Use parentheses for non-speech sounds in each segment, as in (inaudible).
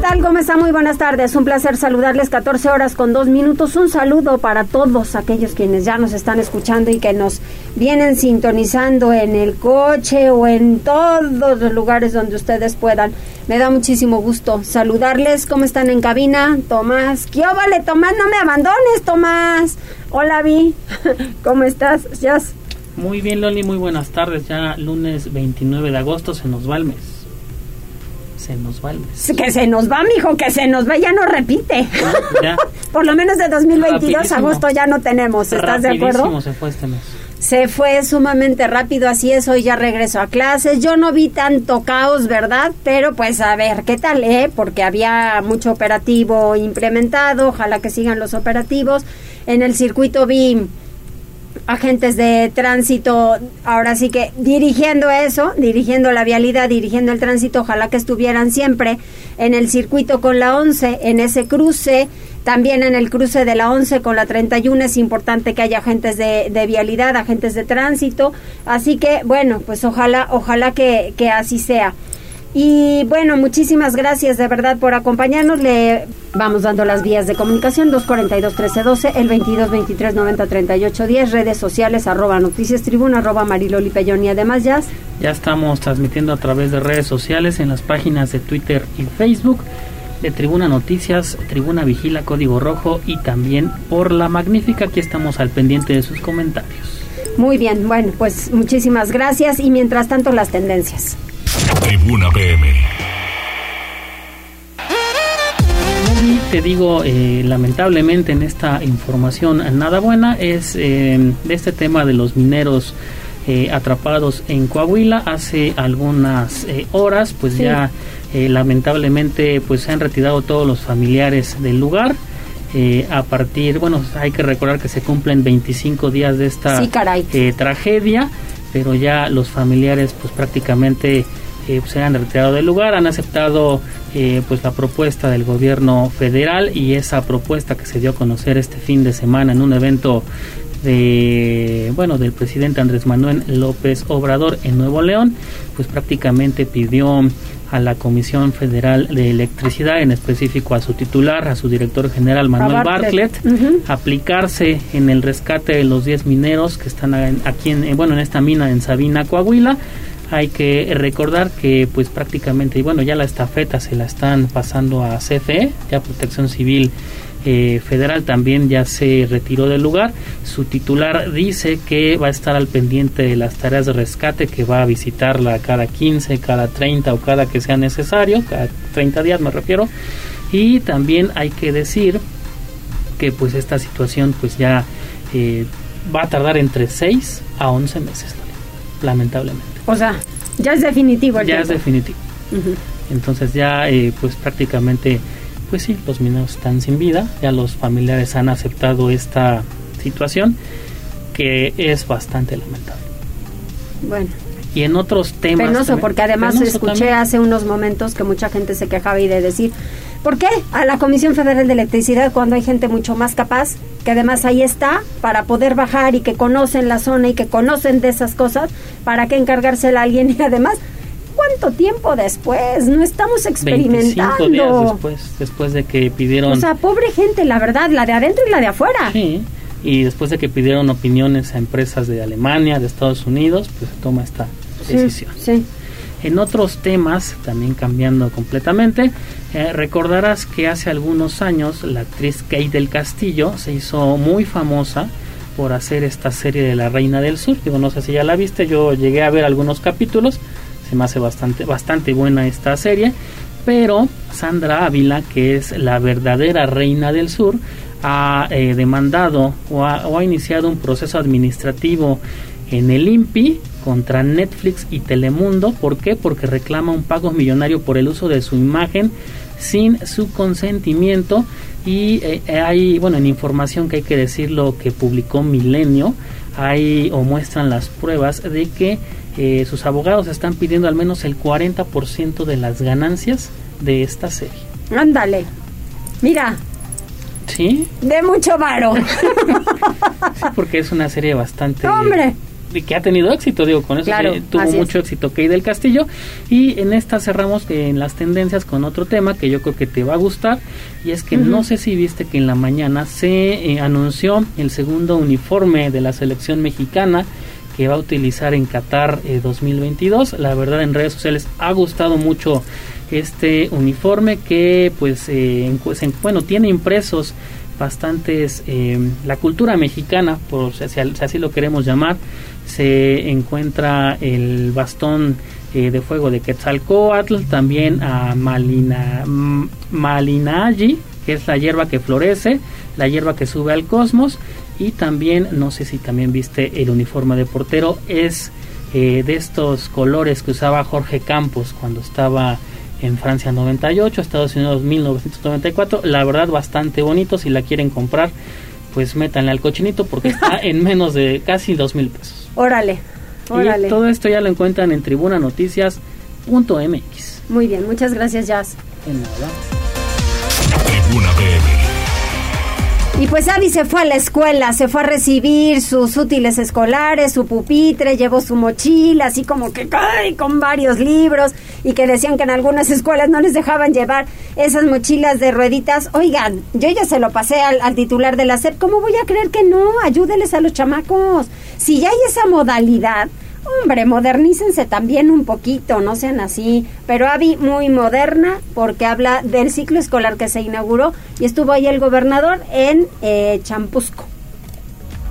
¿Qué tal? ¿Cómo está? Muy buenas tardes. Un placer saludarles 14 horas con dos minutos. Un saludo para todos aquellos quienes ya nos están escuchando y que nos vienen sintonizando en el coche o en todos los lugares donde ustedes puedan. Me da muchísimo gusto saludarles. ¿Cómo están en cabina? Tomás. ¿Qué vale, Tomás? No me abandones, Tomás. Hola, Vi. (laughs) ¿Cómo estás? Jazz. Muy bien, Loli. Muy buenas tardes. Ya lunes 29 de agosto se nos va el mes se nos va el mes. Que se nos va, mijo, que se nos va, ya no repite. Ya. (laughs) Por lo menos de 2022, agosto ya no tenemos, ¿estás de acuerdo? se fue este mes. Se fue sumamente rápido, así es, hoy ya regreso a clases. Yo no vi tanto caos, ¿verdad? Pero pues a ver, ¿qué tal, eh? Porque había mucho operativo implementado, ojalá que sigan los operativos. En el circuito vi agentes de tránsito, ahora sí que dirigiendo eso, dirigiendo la vialidad, dirigiendo el tránsito, ojalá que estuvieran siempre en el circuito con la 11, en ese cruce, también en el cruce de la 11 con la 31 es importante que haya agentes de, de vialidad, agentes de tránsito, así que bueno, pues ojalá, ojalá que, que así sea. Y bueno, muchísimas gracias de verdad por acompañarnos. Le vamos dando las vías de comunicación 242-1312, el 22-23-90-38-10, redes sociales, arroba noticias tribuna, arroba mariloli y además ya. Ya estamos transmitiendo a través de redes sociales en las páginas de Twitter y Facebook de Tribuna Noticias, Tribuna Vigila, Código Rojo y también por La Magnífica. Aquí estamos al pendiente de sus comentarios. Muy bien, bueno, pues muchísimas gracias y mientras tanto las tendencias. Tribuna PM. te digo, eh, lamentablemente en esta información nada buena es eh, de este tema de los mineros eh, atrapados en Coahuila hace algunas horas, pues ya lamentablemente pues se han retirado todos los familiares del lugar. a partir, bueno, hay que recordar que se cumplen 25 días de esta tragedia, pero ya los familiares pues prácticamente eh, se han retirado del lugar, han aceptado eh, pues la propuesta del gobierno federal y esa propuesta que se dio a conocer este fin de semana en un evento de bueno del presidente Andrés Manuel López Obrador en Nuevo León, pues prácticamente pidió a la Comisión Federal de Electricidad, en específico a su titular, a su director general Manuel Bartlett, aplicarse en el rescate de los 10 mineros que están aquí en, bueno en esta mina en Sabina, Coahuila hay que recordar que pues prácticamente y bueno ya la estafeta se la están pasando a CFE ya Protección Civil eh, Federal también ya se retiró del lugar. Su titular dice que va a estar al pendiente de las tareas de rescate que va a visitarla cada 15 cada 30 o cada que sea necesario cada 30 días me refiero. Y también hay que decir que pues esta situación pues ya eh, va a tardar entre 6 a 11 meses lamentablemente o sea, ya es definitivo. ya es definitivo. Entonces ya eh, pues prácticamente, pues sí, los mineros están sin vida, ya los familiares han aceptado esta situación que es bastante lamentable. Bueno. Y en otros temas... Penoso, porque además escuché hace unos momentos que mucha gente se quejaba y de decir, ¿Por qué? A la Comisión Federal de Electricidad cuando hay gente mucho más capaz, que además ahí está, para poder bajar y que conocen la zona y que conocen de esas cosas, ¿para qué encargársela a alguien? (laughs) Y además, ¿cuánto tiempo después? No estamos experimentando. días después, después de que pidieron... O sea, pobre gente, la verdad, la de adentro y la de afuera. Sí, y después de que pidieron opiniones a empresas de Alemania, de Estados Unidos, pues se toma esta decisión. sí. En otros temas, también cambiando completamente, eh, recordarás que hace algunos años la actriz Kate del Castillo se hizo muy famosa por hacer esta serie de La Reina del Sur. Digo, no sé si ya la viste, yo llegué a ver algunos capítulos, se me hace bastante, bastante buena esta serie, pero Sandra Ávila, que es la verdadera Reina del Sur, ha eh, demandado o ha, iniciado un proceso administrativo en el INPI contra Netflix y Telemundo. ¿Por qué? Porque reclama un pago millonario por el uso de su imagen sin su consentimiento, y eh, hay, bueno, en información que hay que decirlo que publicó Milenio, hay o muestran las pruebas de que eh, sus abogados están pidiendo al menos el 40% de las ganancias de esta serie. Ándale. Mira. ¿Sí? De mucho varo. sí, (laughs) porque es una serie bastante... ¡Hombre! que ha tenido éxito, digo, con eso tuvo mucho éxito Key del Castillo. Y en esta cerramos en las tendencias con otro tema que yo creo que te va a gustar. Y es que no sé si viste que en la mañana se eh, anunció el segundo uniforme de la selección mexicana que va a utilizar en Qatar 2022. Eh, la verdad en redes sociales ha gustado mucho este uniforme que pues, eh, bueno tiene impresos bastantes la cultura mexicana por si así lo queremos llamar. Se encuentra el bastón eh, de fuego de Quetzalcoatl, también a Malina, Malinaji, que es la hierba que florece, la hierba que sube al cosmos, y también, no sé si también viste el uniforme de portero, es eh, de estos colores que usaba Jorge Campos cuando estaba en Francia 98, Estados Unidos 1994, la verdad bastante bonito, si la quieren comprar, pues métanle al cochinito porque está (laughs) en menos de casi dos mil pesos. Órale, órale. todo esto ya lo encuentran en tribunanoticias.mx. Muy bien, muchas gracias, Jazz. Nada. PM. Y pues Abby se fue a la escuela, se fue a recibir sus útiles escolares, su pupitre, llevó su mochila, así como que ¡ay! con varios libros y que decían que en algunas escuelas no les dejaban llevar esas mochilas de rueditas. Oigan, yo ya se lo pasé al, al titular de la SEP, ¿cómo voy a creer que no? Ayúdeles a los chamacos. Si ya hay esa modalidad, Hombre, modernícense también un poquito, no sean así. Pero Avi muy moderna porque habla del ciclo escolar que se inauguró y estuvo ahí el gobernador en eh, Champusco.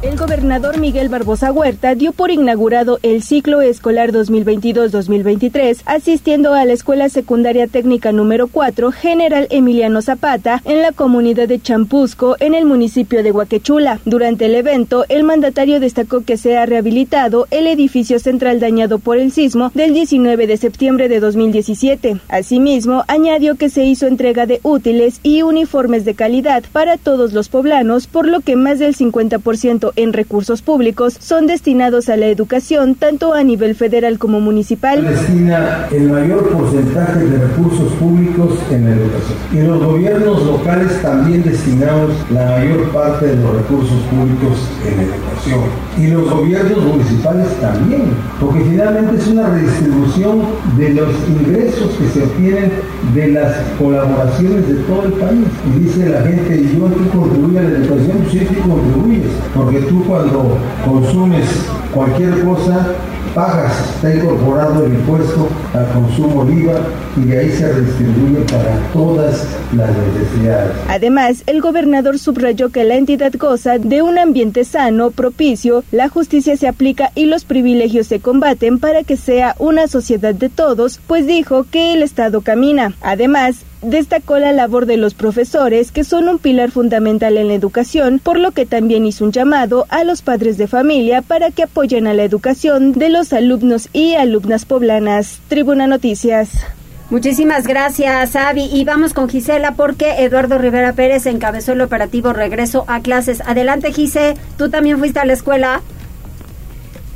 El gobernador Miguel Barbosa Huerta dio por inaugurado el ciclo escolar 2022-2023, asistiendo a la Escuela Secundaria Técnica número 4 General Emiliano Zapata en la comunidad de Champusco, en el municipio de Huaquechula. Durante el evento, el mandatario destacó que se ha rehabilitado el edificio central dañado por el sismo del 19 de septiembre de 2017. Asimismo, añadió que se hizo entrega de útiles y uniformes de calidad para todos los poblanos, por lo que más del 50% en recursos públicos son destinados a la educación tanto a nivel federal como municipal. Destina el mayor porcentaje de recursos públicos en la educación. Y los gobiernos locales también destinamos la mayor parte de los recursos públicos en la educación. Y los gobiernos municipales también, porque finalmente es una redistribución de los ingresos que se obtienen de las colaboraciones de todo el país. Y dice la gente, yo aquí contribuyo a la educación, pues sí, contribuyes, porque tú cuando consumes cualquier cosa, pagas, está incorporado el impuesto al consumo IVA y de ahí se redistribuye para todas las necesidades. Además, el gobernador subrayó que la entidad goza de un ambiente sano, propicio, la justicia se aplica y los privilegios se combaten para que sea una sociedad de todos, pues dijo que el Estado camina. Además, destacó la labor de los profesores, que son un pilar fundamental en la educación, por lo que también hizo un llamado a los padres de familia para que apoyen a la educación de los alumnos y alumnas poblanas. Tribuna Noticias. Muchísimas gracias, Avi. Y vamos con Gisela porque Eduardo Rivera Pérez encabezó el operativo Regreso a clases. Adelante, Gise. ¿Tú también fuiste a la escuela?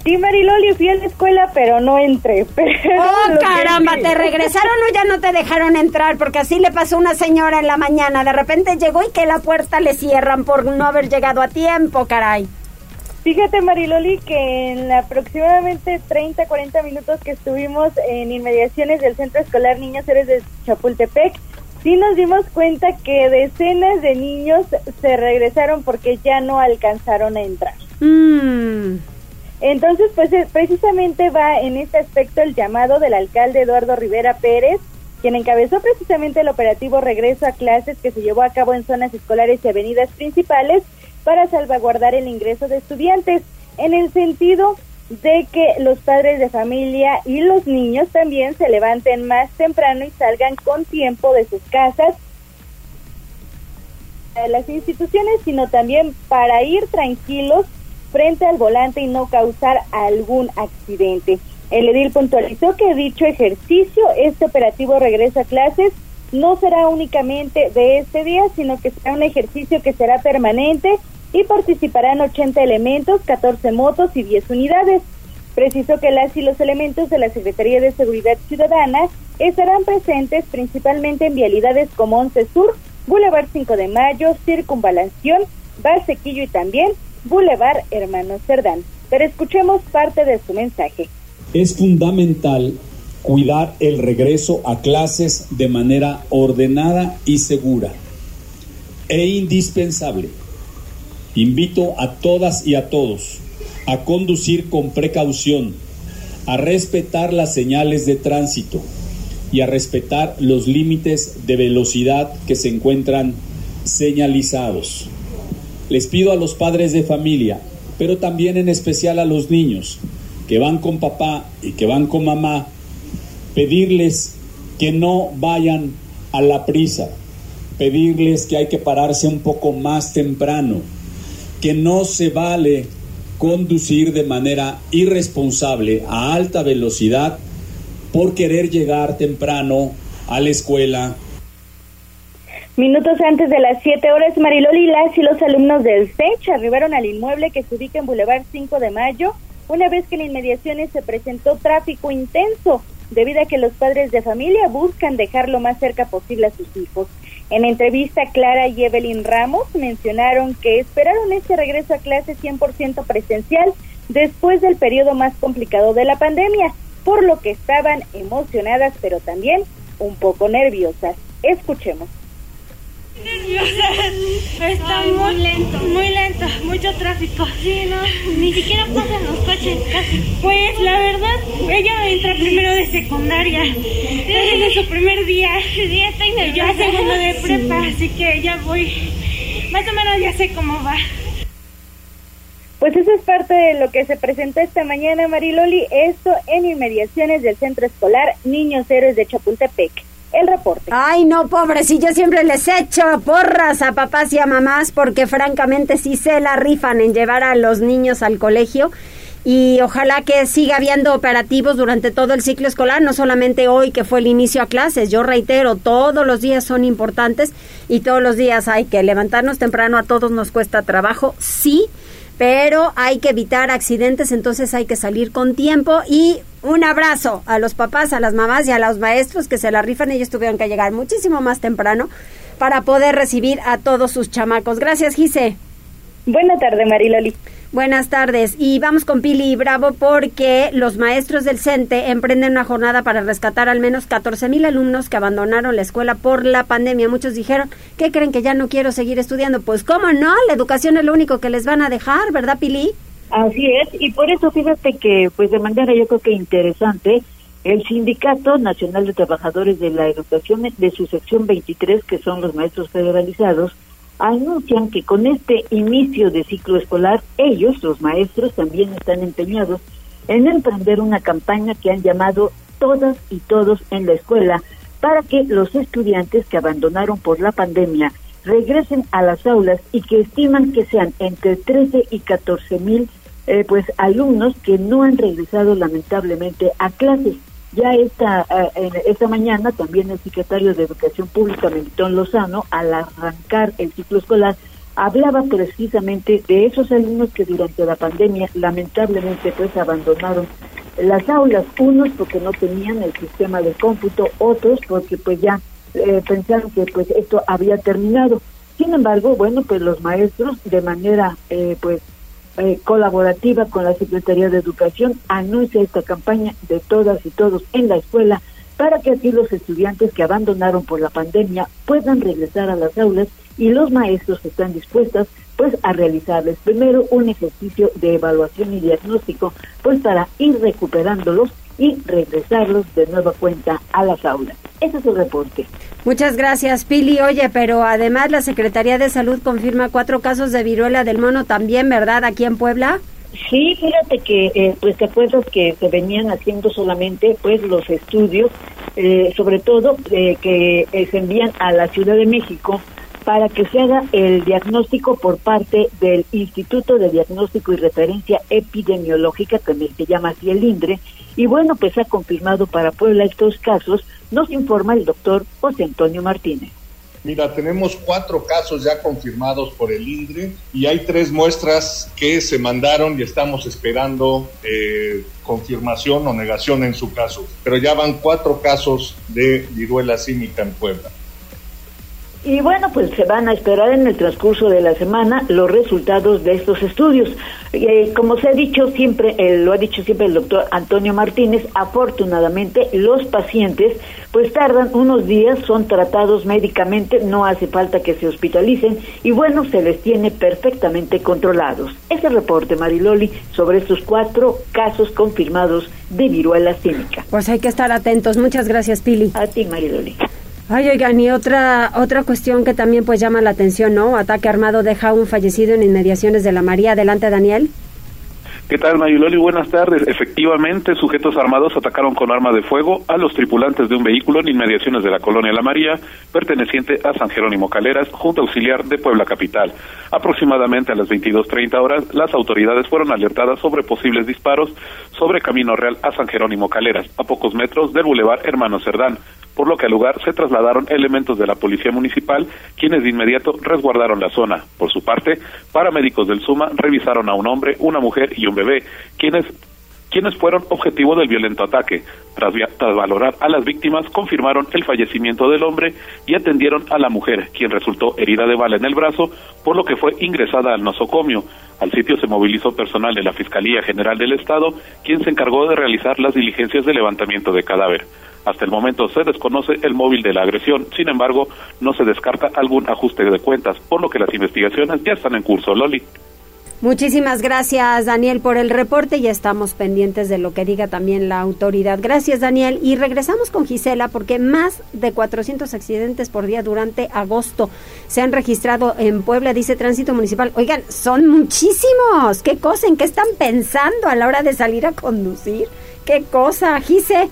Sí, Mariloli, fui a la escuela, pero no entré. (laughs) ¡Oh, caramba! ¿Te regresaron o ya no te dejaron entrar? Porque así le pasó a una señora en la mañana. De repente llegó y que la puerta le cierran por no haber llegado a tiempo, caray. Fíjate, Mariloli, que en aproximadamente 30, 40 minutos que estuvimos en inmediaciones del Centro Escolar Niños Héroes de Chapultepec, sí nos dimos cuenta que decenas de niños se regresaron porque ya no alcanzaron a entrar. Mmm... Entonces, pues eh, precisamente va en este aspecto el llamado del alcalde Eduardo Rivera Pérez, quien encabezó precisamente el operativo Regreso a Clases que se llevó a cabo en zonas escolares y avenidas principales para salvaguardar el ingreso de estudiantes, en el sentido de que los padres de familia y los niños también se levanten más temprano y salgan con tiempo de sus casas de las instituciones, sino también para ir tranquilos frente al volante y no causar algún accidente. El edil puntualizó que dicho ejercicio, este operativo regresa a clases, no será únicamente de este día, sino que será un ejercicio que será permanente y participarán 80 elementos, 14 motos y 10 unidades. Precisó que las y los elementos de la Secretaría de Seguridad Ciudadana estarán presentes principalmente en vialidades como 11 Sur, Boulevard 5 de Mayo, Circunvalación, Barsequillo y también Boulevard Hermano Cerdán. Pero escuchemos parte de su mensaje. Es fundamental cuidar el regreso a clases de manera ordenada y segura e indispensable. Invito a todas y a todos a conducir con precaución, a respetar las señales de tránsito y a respetar los límites de velocidad que se encuentran señalizados. Les pido a los padres de familia, pero también en especial a los niños que van con papá y que van con mamá, pedirles que no vayan a la prisa, pedirles que hay que pararse un poco más temprano, que no se vale conducir de manera irresponsable a alta velocidad por querer llegar temprano a la escuela. Minutos antes de las 7 horas, Mariloli Las y los alumnos del SECH arribaron al inmueble que se ubica en Boulevard 5 de Mayo, una vez que en inmediaciones se presentó tráfico intenso, debido a que los padres de familia buscan dejar lo más cerca posible a sus hijos. En entrevista, Clara y Evelyn Ramos mencionaron que esperaron este regreso a clase 100% presencial después del periodo más complicado de la pandemia, por lo que estaban emocionadas pero también un poco nerviosas. Escuchemos. Está muy, lento. Muy lento, mucho tráfico. Sí, no, ni siquiera pasan los coches casi. Pues la verdad, ella entra primero de secundaria. Es su primer día. Sí, estoy nerviosa. Yo segundo de prepa, así que ya voy. Más o menos ya sé cómo va. Pues eso es parte de lo que se presentó esta mañana, Mariloli. Esto en inmediaciones del Centro Escolar Niños Héroes de Chapultepec el reporte. Ay, no, pobre, si yo siempre les echo porras a papás y a mamás porque francamente sí se la rifan en llevar a los niños al colegio y ojalá que siga habiendo operativos durante todo el ciclo escolar, no solamente hoy que fue el inicio a clases. Yo reitero, todos los días son importantes y todos los días hay que levantarnos temprano, a todos nos cuesta trabajo, sí, pero hay que evitar accidentes, entonces hay que salir con tiempo y un abrazo a los papás, a las mamás y a los maestros que se la rifan. Ellos tuvieron que llegar muchísimo más temprano para poder recibir a todos sus chamacos. Gracias, Gise. Buenas tardes, Mariloli. Buenas tardes. Y vamos con Pili Bravo porque los maestros del CENTE emprenden una jornada para rescatar al menos 14 mil alumnos que abandonaron la escuela por la pandemia. Muchos dijeron, ¿qué creen que ya no quiero seguir estudiando? Pues cómo no, la educación es lo único que les van a dejar, ¿verdad, Pili? Así es, y por eso fíjate que, pues de manera yo creo que interesante, el Sindicato Nacional de Trabajadores de la Educación de su sección 23, que son los maestros federalizados, anuncian que con este inicio de ciclo escolar, ellos, los maestros, también están empeñados en emprender una campaña que han llamado Todas y Todos en la Escuela, para que los estudiantes que abandonaron por la pandemia regresen a las aulas y que estiman que sean entre 13 y 14 mil eh, pues alumnos que no han regresado lamentablemente a clases. Ya esta, eh, esta mañana también el secretario de Educación Pública, Melitón Lozano, al arrancar el ciclo escolar, hablaba precisamente de esos alumnos que durante la pandemia lamentablemente pues abandonaron las aulas, unos porque no tenían el sistema de cómputo, otros porque pues ya eh, pensaron que pues esto había terminado. Sin embargo, bueno, pues los maestros de manera eh, pues eh, colaborativa con la Secretaría de Educación anuncia esta campaña de todas y todos en la escuela para que así los estudiantes que abandonaron por la pandemia puedan regresar a las aulas y los maestros están dispuestos pues a realizarles primero un ejercicio de evaluación y diagnóstico pues para ir recuperándolos y regresarlos de nueva cuenta a las aulas. Ese es el reporte. Muchas gracias, Pili. Oye, pero además la Secretaría de Salud confirma cuatro casos de viruela del mono también, ¿verdad? Aquí en Puebla. Sí, fíjate que, eh, pues te acuerdas que se venían haciendo solamente, pues, los estudios, eh, sobre todo eh, que se envían a la Ciudad de México para que se haga el diagnóstico por parte del Instituto de Diagnóstico y Referencia Epidemiológica, que se llama así el INDRE, y bueno, pues ha confirmado para Puebla estos casos Nos informa el doctor José Antonio Martínez. Mira, tenemos cuatro casos ya confirmados por el INDRE y hay tres muestras que se mandaron y estamos esperando eh, confirmación o negación en su caso. Pero ya van cuatro casos de viruela cínica en Puebla. Y bueno, pues se van a esperar en el transcurso de la semana los resultados de estos estudios. Eh, como se ha dicho siempre, eh, lo ha dicho siempre el doctor Antonio Martínez, afortunadamente los pacientes pues tardan unos días, son tratados médicamente, no hace falta que se hospitalicen y bueno, se les tiene perfectamente controlados. Ese reporte, Mariloli, sobre estos cuatro casos confirmados de viruela cínica. Pues hay que estar atentos. Muchas gracias, Pili. A ti, Mariloli. Ay, oigan, y otra, otra cuestión que también pues llama la atención, ¿no? Ataque armado deja un fallecido en inmediaciones de la María. Adelante, Daniel. ¿Qué tal, Mayuloli? Buenas tardes. Efectivamente, sujetos armados atacaron con arma de fuego a los tripulantes de un vehículo en inmediaciones de la colonia La María, perteneciente a San Jerónimo Caleras, Junta Auxiliar de Puebla Capital. Aproximadamente a las 22.30 horas, las autoridades fueron alertadas sobre posibles disparos sobre Camino Real a San Jerónimo Caleras, a pocos metros del Boulevard Hermano Cerdán por lo que al lugar se trasladaron elementos de la Policía Municipal, quienes de inmediato resguardaron la zona. Por su parte, paramédicos del SUMA revisaron a un hombre, una mujer y un bebé, quienes quienes fueron objetivo del violento ataque. Tras, tras, valorar a las víctimas, confirmaron el fallecimiento del hombre y atendieron a la mujer, quien resultó herida de bala en el brazo, por lo que fue ingresada al nosocomio. Al sitio se movilizó personal de la Fiscalía General del Estado, quien se encargó de realizar las diligencias de levantamiento de cadáver. Hasta el momento se desconoce el móvil de la agresión, sin embargo, no se descarta algún ajuste de cuentas, por lo que las investigaciones ya están en curso. Loli. Muchísimas gracias, Daniel, por el reporte y estamos pendientes de lo que diga también la autoridad. Gracias, Daniel. Y regresamos con Gisela porque más de 400 accidentes por día durante agosto se han registrado en Puebla, dice Tránsito Municipal. Oigan, son muchísimos. ¿Qué cosa? ¿En qué están pensando a la hora de salir a conducir? ¿Qué cosa, Gise?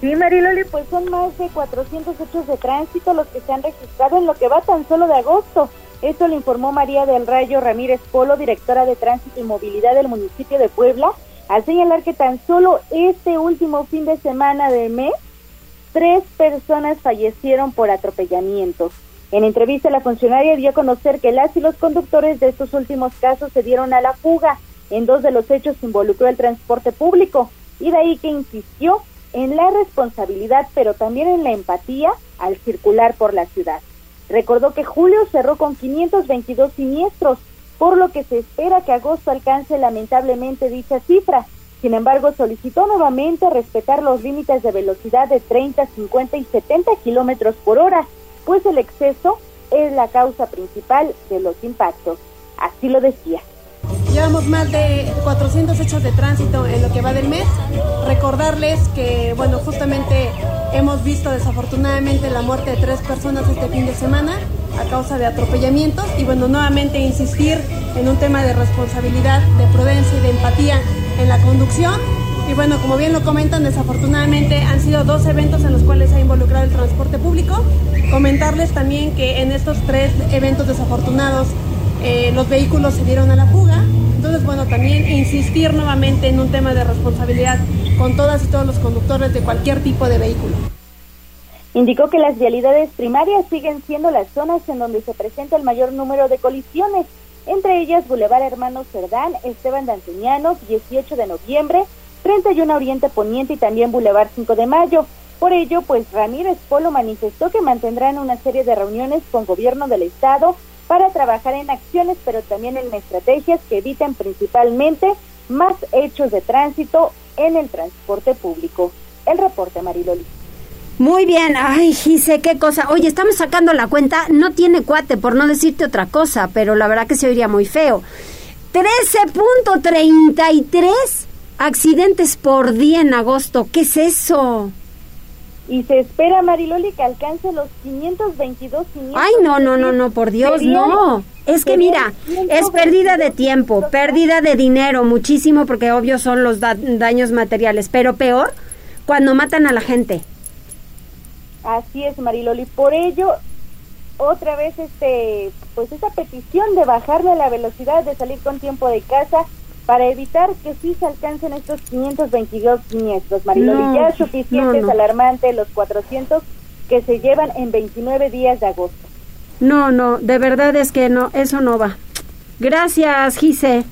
Sí, Mariloli, pues son más de 400 hechos de tránsito los que se han registrado en lo que va tan solo de agosto. Esto lo informó María del Rayo Ramírez Polo, directora de Tránsito y Movilidad del municipio de Puebla, al señalar que tan solo este último fin de semana del mes, tres personas fallecieron por atropellamientos. En entrevista, la funcionaria dio a conocer que las y los conductores de estos últimos casos se dieron a la fuga. En dos de los hechos involucró el transporte público y de ahí que insistió en la responsabilidad, pero también en la empatía al circular por la ciudad. Recordó que julio cerró con 522 siniestros, por lo que se espera que agosto alcance lamentablemente dicha cifra. Sin embargo, solicitó nuevamente respetar los límites de velocidad de 30, 50 y 70 kilómetros por hora, pues el exceso es la causa principal de los impactos. Así lo decía. Llevamos más de 400 hechos de tránsito en lo que va del mes. Recordarles que, bueno, justamente hemos visto desafortunadamente la muerte de tres personas este fin de semana a causa de atropellamientos y, bueno, nuevamente insistir en un tema de responsabilidad, de prudencia y de empatía en la conducción. Y bueno, como bien lo comentan, desafortunadamente han sido dos eventos en los cuales se ha involucrado el transporte público. Comentarles también que en estos tres eventos desafortunados eh, los vehículos se dieron a la fuga. Entonces, bueno, también insistir nuevamente en un tema de responsabilidad con todas y todos los conductores de cualquier tipo de vehículo. Indicó que las vialidades primarias siguen siendo las zonas en donde se presenta el mayor número de colisiones, entre ellas Boulevard Hermano Cerdán, Esteban Danteñanos, 18 de noviembre, 31 Oriente Poniente y también Boulevard 5 de Mayo. Por ello, pues Ramírez Polo manifestó que mantendrán una serie de reuniones con gobierno del estado para trabajar en acciones, pero también en estrategias que eviten principalmente más hechos de tránsito en el transporte público. El reporte, Mariloli. Muy bien, ay, Gise, qué cosa. Oye, estamos sacando la cuenta, no tiene cuate, por no decirte otra cosa, pero la verdad que se oiría muy feo. 13.33 accidentes por día en agosto, ¿qué es eso? Y se espera, Mariloli, que alcance los 522 Ay, no, no, no, no, por Dios, no. Es que mira, es pérdida de tiempo, pérdida de dinero, muchísimo, porque obvio son los daños materiales, pero peor cuando matan a la gente. Así es, Mariloli. Por ello, otra vez, este, pues esa petición de bajarle la velocidad, de salir con tiempo de casa, para evitar que sí se alcancen estos 522 siniestros. Mariloli, ya es suficiente, es alarmante los 400 que se llevan en 29 días de agosto. No, no, de verdad es que no, eso no va. Gracias, Gise.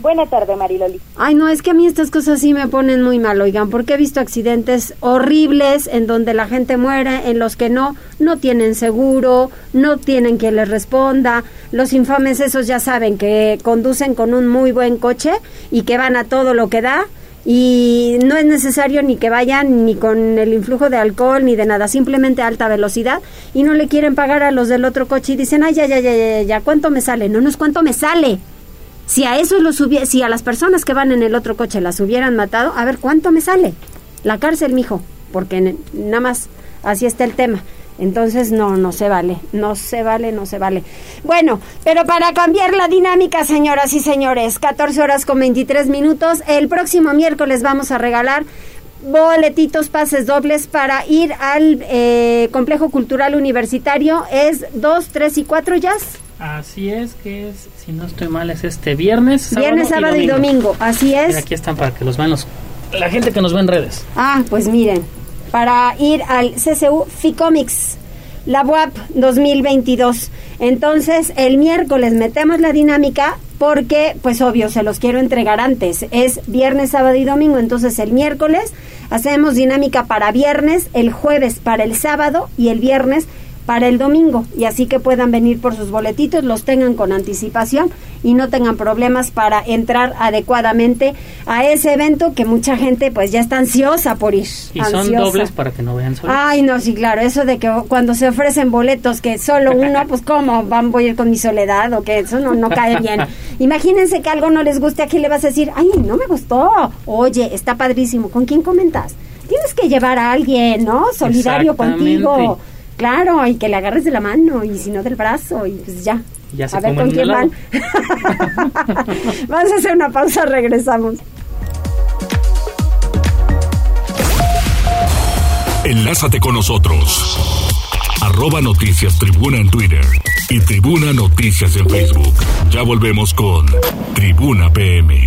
Buena tarde, Mariloli. Ay, no, es que a mí estas cosas sí me ponen muy mal, oigan, porque he visto accidentes horribles en donde la gente muere, en los que no, no tienen seguro, no tienen quien les responda. Los infames esos ya saben que conducen con un muy buen coche y que van a todo lo que da y no es necesario ni que vayan ni con el influjo de alcohol ni de nada, simplemente alta velocidad y no le quieren pagar a los del otro coche y dicen, ay, ya, ya, ya, ya, ya, ¿cuánto me sale? No, no es cuánto me sale. Si a eso lo si a las personas que van en el otro coche las hubieran matado, a ver cuánto me sale. La cárcel, mijo, porque nada más así está el tema. Entonces, no, no se vale, no se vale, no se vale. Bueno, pero para cambiar la dinámica, señoras y señores, 14 horas con 23 minutos, el próximo miércoles vamos a regalar boletitos, pases dobles para ir al eh, Complejo Cultural Universitario. Es 2, 3 y 4, ya. Así es, que es, si no estoy mal, es este viernes. viernes, sábado y domingo, así es. aquí están para que los vean los, la gente que nos ve en redes. Ah, pues miren, para ir al CCU FICOMICS, la WAP 2022. Entonces, el miércoles metemos la dinámica porque, pues obvio, se los quiero entregar antes. Es viernes, sábado y domingo, entonces el miércoles hacemos dinámica para viernes, el jueves para el sábado y el viernes para el domingo y así que puedan venir por sus boletitos, los tengan con anticipación y no tengan problemas para entrar adecuadamente a ese evento que mucha gente pues ya está ansiosa por ir. Y son dobles para que no vean solos. Ay, no, sí, claro, eso de que cuando se ofrecen boletos que solo uno, (laughs) pues cómo van voy a ir con mi soledad o que eso no, no cae bien. Imagínense que algo no les guste, aquí le vas a decir, ay, no me gustó. Oye, está padrísimo, ¿con quién comentas? Tienes que llevar a alguien, ¿no? Solidario contigo. Claro, y que le agarres de la mano y si no del brazo y pues ya. ya a ver con quién van. (laughs) Vamos a hacer una pausa, regresamos. Enlázate con nosotros. Arroba Noticias Tribuna en Twitter y Tribuna Noticias en Facebook. Ya volvemos con Tribuna PM.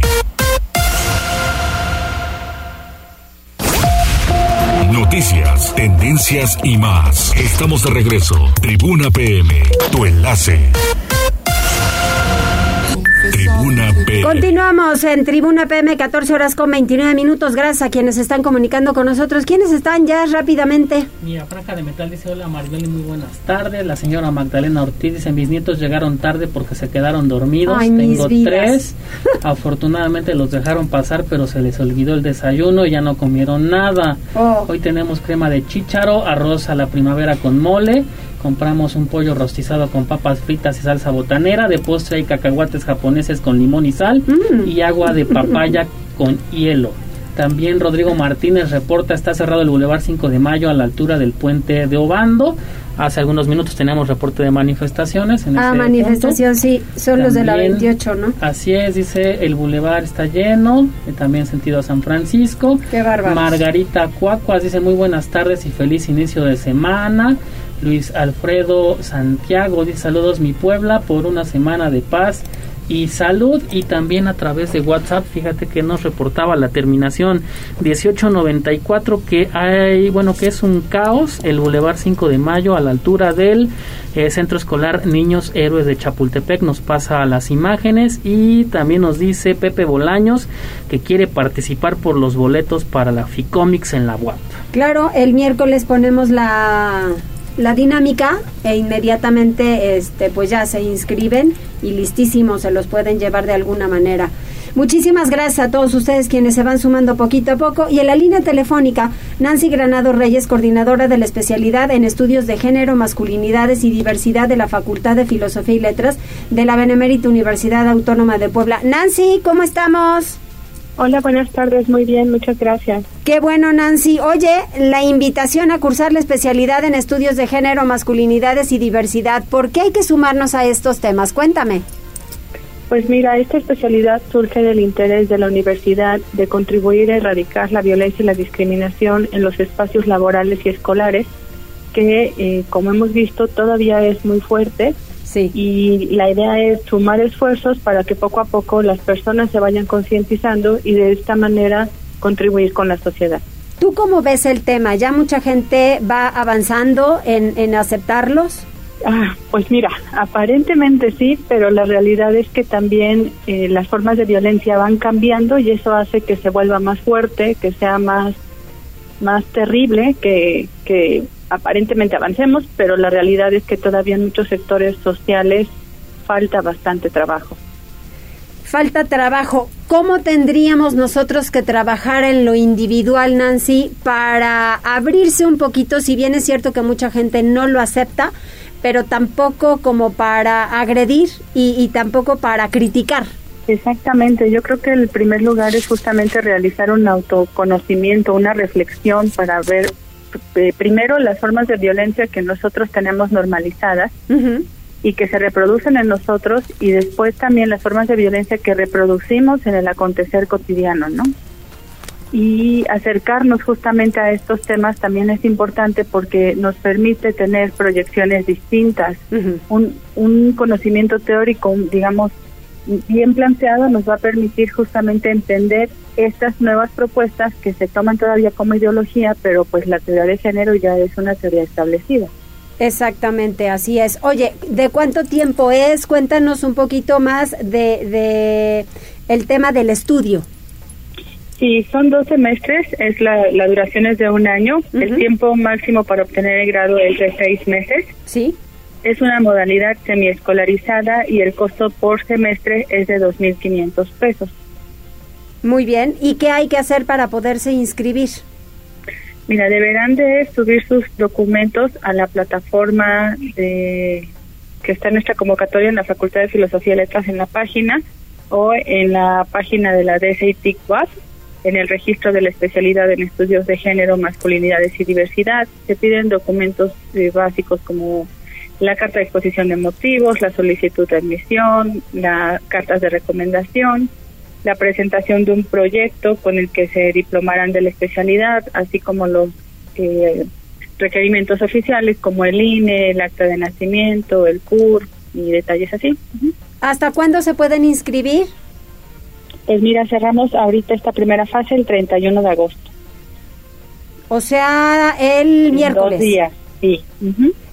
Noticias, tendencias y más. Estamos de regreso. Tribuna PM, tu enlace. Continuamos en Tribuna PM, 14 horas con 29 minutos. Gracias a quienes están comunicando con nosotros. ¿Quiénes están ya rápidamente? Mira, Franca de Metal dice: Hola Maribel, muy buenas tardes. La señora Magdalena Ortiz dice: Mis nietos llegaron tarde porque se quedaron dormidos. Tengo tres. Afortunadamente los dejaron pasar, pero se les olvidó el desayuno y ya no comieron nada. Oh. Hoy tenemos crema de chícharo, arroz a la primavera con mole compramos un pollo rostizado con papas fritas y salsa botanera, de postre hay cacahuates japoneses con limón y sal mm. y agua de papaya (laughs) con hielo. También Rodrigo Martínez reporta, está cerrado el Boulevard 5 de Mayo a la altura del puente de Obando. Hace algunos minutos teníamos reporte de manifestaciones. En ah, manifestación, sí, son los de la 28, ¿no? Así es, dice, el Boulevard está lleno, también sentido a San Francisco. Qué bárbaro. Margarita Cuacuas dice, muy buenas tardes y feliz inicio de semana. Luis Alfredo Santiago. Dice saludos mi Puebla por una semana de paz y salud y también a través de WhatsApp fíjate que nos reportaba la terminación 1894 que hay bueno que es un caos el Boulevard 5 de Mayo a la altura del eh, Centro Escolar Niños Héroes de Chapultepec. Nos pasa las imágenes y también nos dice Pepe Bolaños que quiere participar por los boletos para la Ficomics en la UAP. Claro el miércoles ponemos la la dinámica e inmediatamente este pues ya se inscriben y listísimos se los pueden llevar de alguna manera. Muchísimas gracias a todos ustedes quienes se van sumando poquito a poco. Y en la línea telefónica, Nancy Granado Reyes, coordinadora de la especialidad en estudios de género, masculinidades y diversidad de la Facultad de Filosofía y Letras de la Benemérita Universidad Autónoma de Puebla. Nancy, ¿cómo estamos? Hola, buenas tardes, muy bien, muchas gracias. Qué bueno, Nancy. Oye, la invitación a cursar la especialidad en estudios de género, masculinidades y diversidad, ¿por qué hay que sumarnos a estos temas? Cuéntame. Pues mira, esta especialidad surge del interés de la universidad de contribuir a erradicar la violencia y la discriminación en los espacios laborales y escolares, que, eh, como hemos visto, todavía es muy fuerte Sí. Y la idea es sumar esfuerzos para que poco a poco las personas se vayan concientizando y de esta manera contribuir con la sociedad. ¿Tú cómo ves el tema? ¿Ya mucha gente va avanzando en, en aceptarlos? Ah, pues mira, aparentemente sí, pero la realidad es que también eh, las formas de violencia van cambiando y eso hace que se vuelva más fuerte, que sea más, más terrible, que, que aparentemente avancemos, pero la realidad es que todavía en muchos sectores sociales falta bastante trabajo. Falta trabajo. ¿Cómo tendríamos nosotros que trabajar en lo individual, Nancy, para abrirse un poquito, si bien es cierto que mucha gente no lo acepta, pero tampoco como para agredir y, y tampoco para criticar? Exactamente, yo creo que el primer lugar es justamente realizar un autoconocimiento, una reflexión para ver eh, primero las formas de violencia que nosotros tenemos normalizadas y que se reproducen en nosotros y después también las formas de violencia que reproducimos en el acontecer cotidiano, ¿no? Y acercarnos justamente a estos temas también es importante porque nos permite tener proyecciones distintas, un, un conocimiento teórico, digamos, bien planteado nos va a permitir justamente entender estas nuevas propuestas que se toman todavía como ideología, pero pues la teoría de género ya es una teoría establecida. Exactamente, así es. Oye, ¿de cuánto tiempo es? Cuéntanos un poquito más de, de el tema del estudio. Sí, son dos semestres, es la, la duración es de un año, el tiempo máximo para obtener el grado es de seis meses. Sí. Es una modalidad semiescolarizada y el costo por semestre es de 2.500 pesos. Muy bien. ¿Y qué hay que hacer para poderse inscribir? Mira, deberán de subir sus documentos a la plataforma de, que está en nuestra convocatoria en la Facultad de Filosofía y Letras en la página o en la página de la DSITIC en el registro de la especialidad en estudios de género, masculinidades y diversidad. Se piden documentos eh, básicos como la carta de exposición de motivos, la solicitud de admisión, las cartas de recomendación, la presentación de un proyecto con el que se diplomarán de la especialidad, así como los eh, requerimientos oficiales como el INE, el acta de nacimiento, el CUR y detalles así. ¿Hasta cuándo se pueden inscribir? Pues mira, cerramos ahorita esta primera fase el 31 de agosto. O sea, el miércoles. Dos días. Sí.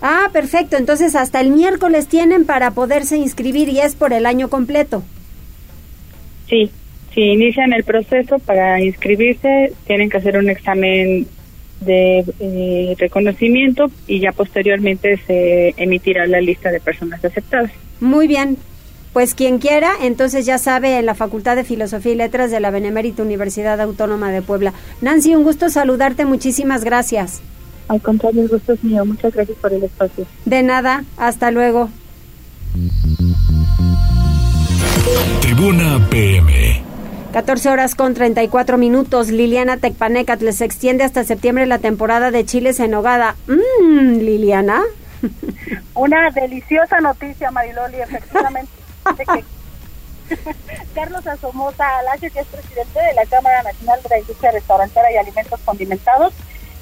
Ah, perfecto. Entonces hasta el miércoles tienen para poderse inscribir y es por el año completo. Sí, si inician el proceso para inscribirse, tienen que hacer un examen de eh, reconocimiento y ya posteriormente se emitirá la lista de personas aceptadas. Muy bien. Pues quien quiera, entonces ya sabe en la Facultad de Filosofía y Letras de la Benemérita Universidad Autónoma de Puebla. Nancy, un gusto saludarte. Muchísimas gracias. Al contrario, el gusto es mío. Muchas gracias por el espacio. De nada, hasta luego. Tribuna PM. 14 horas con 34 minutos. Liliana Tecpanecat les extiende hasta septiembre la temporada de chiles en hogada. Mmm, Liliana. (laughs) Una deliciosa noticia, Mariloli, efectivamente. (laughs) Carlos Asomosa Alacio, que es presidente de la Cámara Nacional de la Industria Restaurantera y Alimentos Condimentados,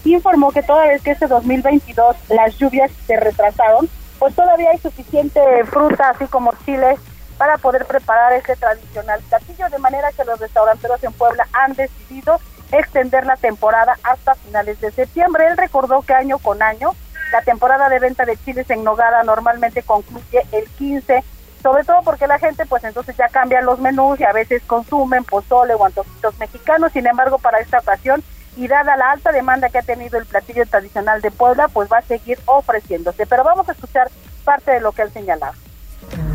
informó que toda vez que este 2022 las lluvias se retrasaron, pues todavía hay suficiente fruta, así como chiles, para poder preparar este tradicional platillo, de manera que los restauranteros en Puebla han decidido extender la temporada hasta finales de septiembre. Él recordó que año con año la temporada de venta de chiles en nogada normalmente concluye el 15, sobre todo porque la gente pues entonces ya cambia los menús y a veces consumen pozole o antojitos mexicanos, sin embargo para esta ocasión y dada la alta demanda que ha tenido el platillo tradicional de Puebla, pues va a seguir ofreciéndose. Pero vamos a escuchar parte de lo que él señalaba.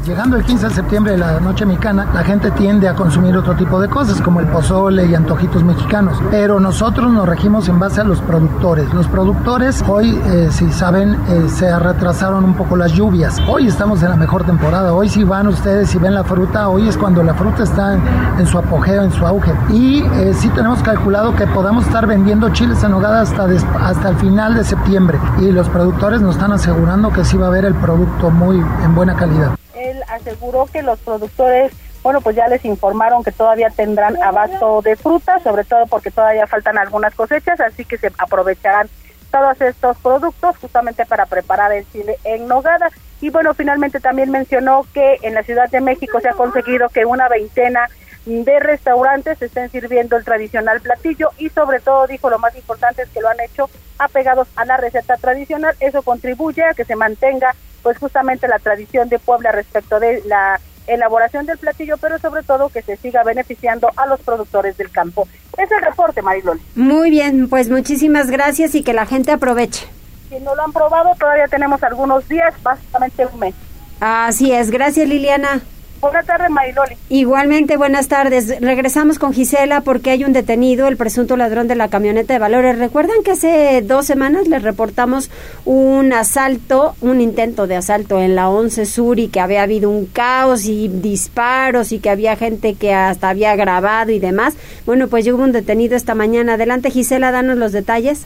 Llegando el 15 de septiembre de la noche mexicana, la gente tiende a consumir otro tipo de cosas como el pozole y antojitos mexicanos, pero nosotros nos regimos en base a los productores. Los productores hoy, eh, si saben, eh, se retrasaron un poco las lluvias. Hoy estamos en la mejor temporada. Hoy si van ustedes y ven la fruta, hoy es cuando la fruta está en, su apogeo, en su auge. Y eh, sí tenemos calculado que podamos estar vendiendo chiles en hogada hasta, hasta el final de septiembre. Y los productores nos están asegurando que sí va a haber el producto muy en buena calidad él aseguró que los productores, bueno, pues ya les informaron que todavía tendrán abasto de fruta, sobre todo porque todavía faltan algunas cosechas, así que se aprovecharán todos estos productos justamente para preparar el chile en nogada. Y bueno, finalmente también mencionó que en la Ciudad de México se ha conseguido que una veintena de restaurantes estén sirviendo el tradicional platillo y sobre todo dijo lo más importante es que lo han hecho apegados a la receta tradicional. Eso contribuye a que se mantenga pues justamente la tradición de Puebla respecto de la elaboración del platillo, pero sobre todo que se siga beneficiando a los productores del campo. Es el reporte, Marilol. Muy bien, pues muchísimas gracias y que la gente aproveche. Si no lo han probado, todavía tenemos algunos días, básicamente un mes. Así es, gracias Liliana. Buenas tardes, Mariloli. Igualmente, buenas tardes. Regresamos con Gisela porque hay un detenido, el presunto ladrón de la camioneta de valores. ¿Recuerdan que hace dos semanas les reportamos un asalto, un intento de asalto en la 11 Sur y que había habido un caos y disparos y que había gente que hasta había grabado y demás? Bueno, pues hubo un detenido esta mañana. Adelante, Gisela, danos los detalles.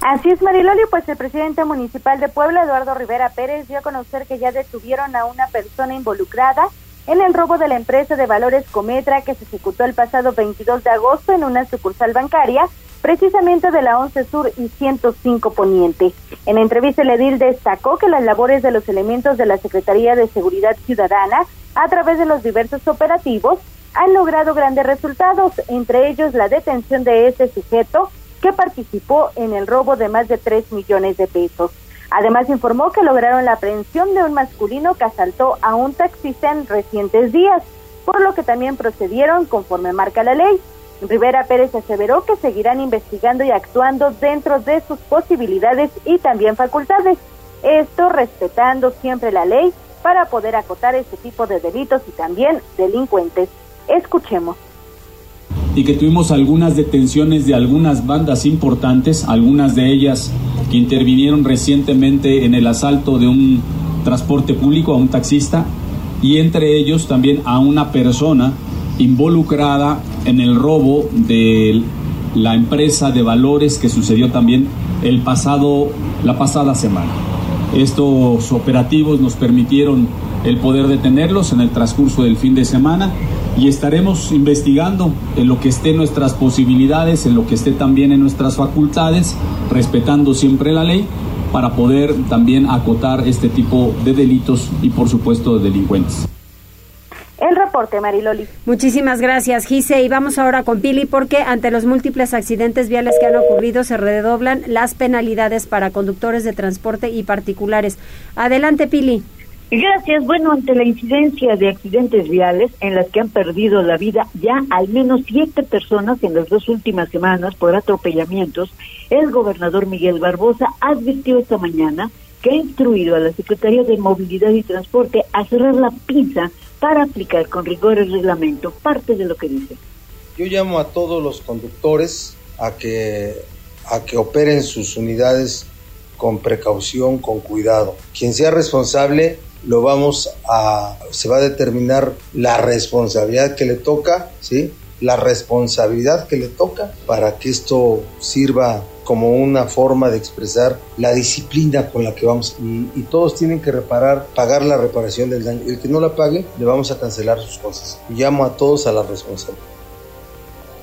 Así es, Mariloli, pues el presidente municipal de Puebla, Eduardo Rivera Pérez, dio a conocer que ya detuvieron a una persona involucrada en el robo de la empresa de valores Cometra que se ejecutó el pasado 22 de agosto en una sucursal bancaria, precisamente de la 11 Sur y 105 Poniente. En entrevista, el edil destacó que las labores de los elementos de la Secretaría de Seguridad Ciudadana, a través de los diversos operativos, han logrado grandes resultados, entre ellos la detención de ese sujeto que participó en el robo de más de 3 millones de pesos. Además informó que lograron la aprehensión de un masculino que asaltó a un taxista en recientes días, por lo que también procedieron conforme marca la ley. Rivera Pérez aseveró que seguirán investigando y actuando dentro de sus posibilidades y también facultades, esto respetando siempre la ley para poder acotar este tipo de delitos y también delincuentes. Escuchemos y que tuvimos algunas detenciones de algunas bandas importantes, algunas de ellas que intervinieron recientemente en el asalto de un transporte público a un taxista y entre ellos también a una persona involucrada en el robo de la empresa de valores que sucedió también el pasado la pasada semana. Estos operativos nos permitieron el poder detenerlos en el transcurso del fin de semana y estaremos investigando en lo que esté en nuestras posibilidades, en lo que esté también en nuestras facultades, respetando siempre la ley para poder también acotar este tipo de delitos y por supuesto de delincuentes. El reporte, Mariloli. Muchísimas gracias, Gise. Y vamos ahora con Pili porque ante los múltiples accidentes viales que han ocurrido se redoblan las penalidades para conductores de transporte y particulares. Adelante, Pili. Gracias. Bueno, ante la incidencia de accidentes viales en las que han perdido la vida ya al menos siete personas en las dos últimas semanas por atropellamientos, el gobernador Miguel Barbosa advirtió esta mañana que ha instruido a la Secretaría de Movilidad y Transporte a cerrar la pinza para aplicar con rigor el reglamento. Parte de lo que dice. Yo llamo a todos los conductores a que a que operen sus unidades con precaución, con cuidado. Quien sea responsable lo vamos a, se va a determinar la responsabilidad que le toca, ¿sí? La responsabilidad que le toca para que esto sirva como una forma de expresar la disciplina con la que vamos y, todos tienen que reparar, pagar la reparación del daño. El que no la pague, le vamos a cancelar sus cosas. Llamo a todos a la responsabilidad.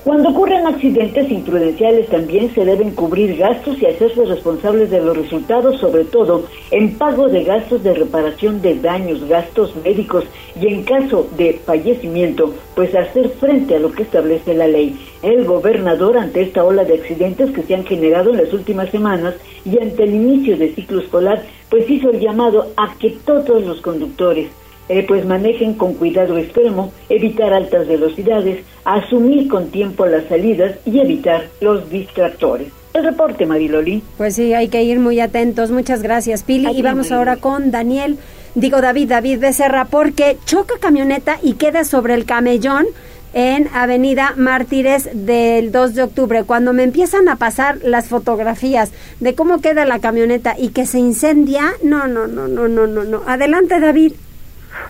Cuando ocurren accidentes imprudenciales también se deben cubrir gastos y hacerse responsables de los resultados, sobre todo en pago de gastos de reparación de daños, gastos médicos y en caso de fallecimiento, pues hacer frente a lo que establece la ley. El gobernador ante esta ola de accidentes que se han generado en las últimas semanas y ante el inicio del ciclo escolar, pues hizo el llamado a que todos los conductores eh, pues manejen con cuidado extremo, evitar altas velocidades, asumir con tiempo las salidas y evitar los distractores. El reporte, Mariloli. Pues sí, hay que ir muy atentos. Muchas gracias, Pili. y vamos ahora con Daniel, digo David, David Becerra, porque choca camioneta y queda sobre el camellón en Avenida Mártires del 2 de octubre. Cuando me empiezan a pasar las fotografías de cómo queda la camioneta y que se incendia, no, no, no, no, no, no, no. Adelante, David.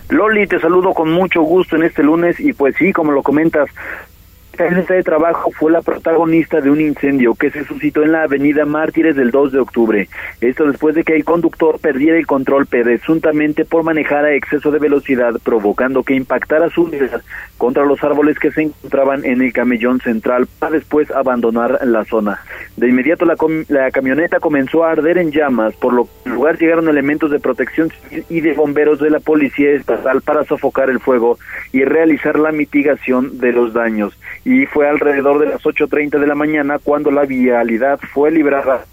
Loli, te saludo con mucho gusto en este lunes y pues sí, como lo comentas, camioneta de trabajo fue la protagonista de un incendio que se suscitó en la avenida Mártires del 2 de octubre. Esto después de que el conductor perdiera el control presuntamente por manejar a exceso de velocidad, provocando que impactara su unidad contra los árboles que se encontraban en el camellón central para después abandonar la zona. De inmediato la, la camioneta comenzó a arder en llamas, por lo que en lugar llegaron elementos de protección civil y de bomberos de la Policía Estatal para sofocar el fuego y realizar la mitigación de los daños y fue alrededor de las 8.30 de la mañana cuando la vialidad fue librada.